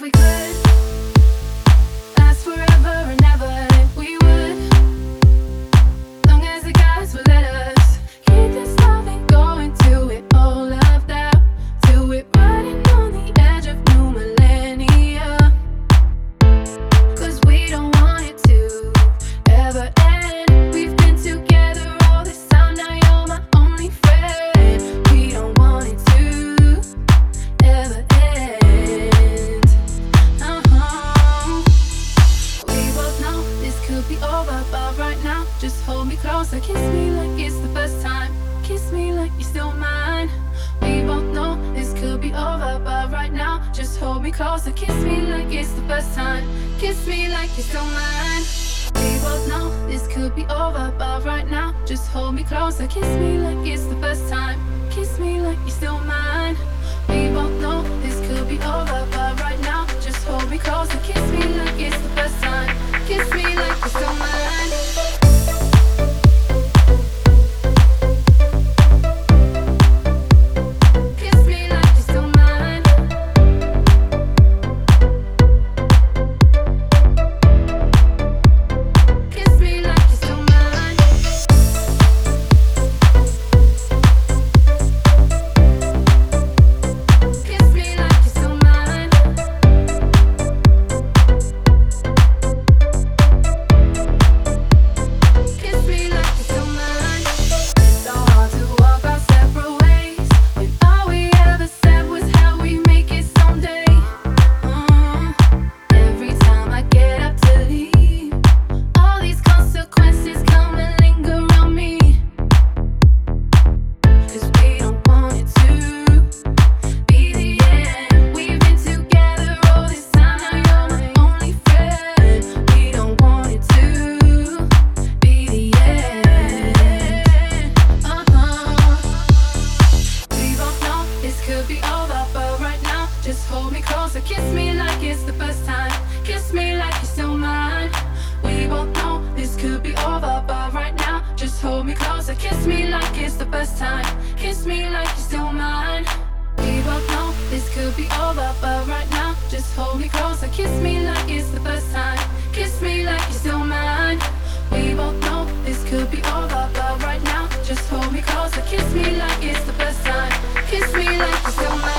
If we could me closer. Kiss me like it's the first time. Kiss me like you're still mine. We both know this could be over, but right now, just hold me closer. Kiss me like it's the first time. Kiss me like you're still mine. We both know this could be over, but right now, just hold me closer. Kiss me like it's the first time. Kiss me like you're still mine. We both closer. Kiss me like it's the first time. Kiss me like you're still mine. We both know this could be over, but right now, just hold me closer. Kiss me like it's the first time. Kiss me like you're still mine. We both know this could be over, but right now, just hold me closer. Kiss me like it's the first time. Kiss me like you're still mine. We both know this could be over, but right now, just hold me closer. Kiss me like it's the first time. Kiss me like you're still mine.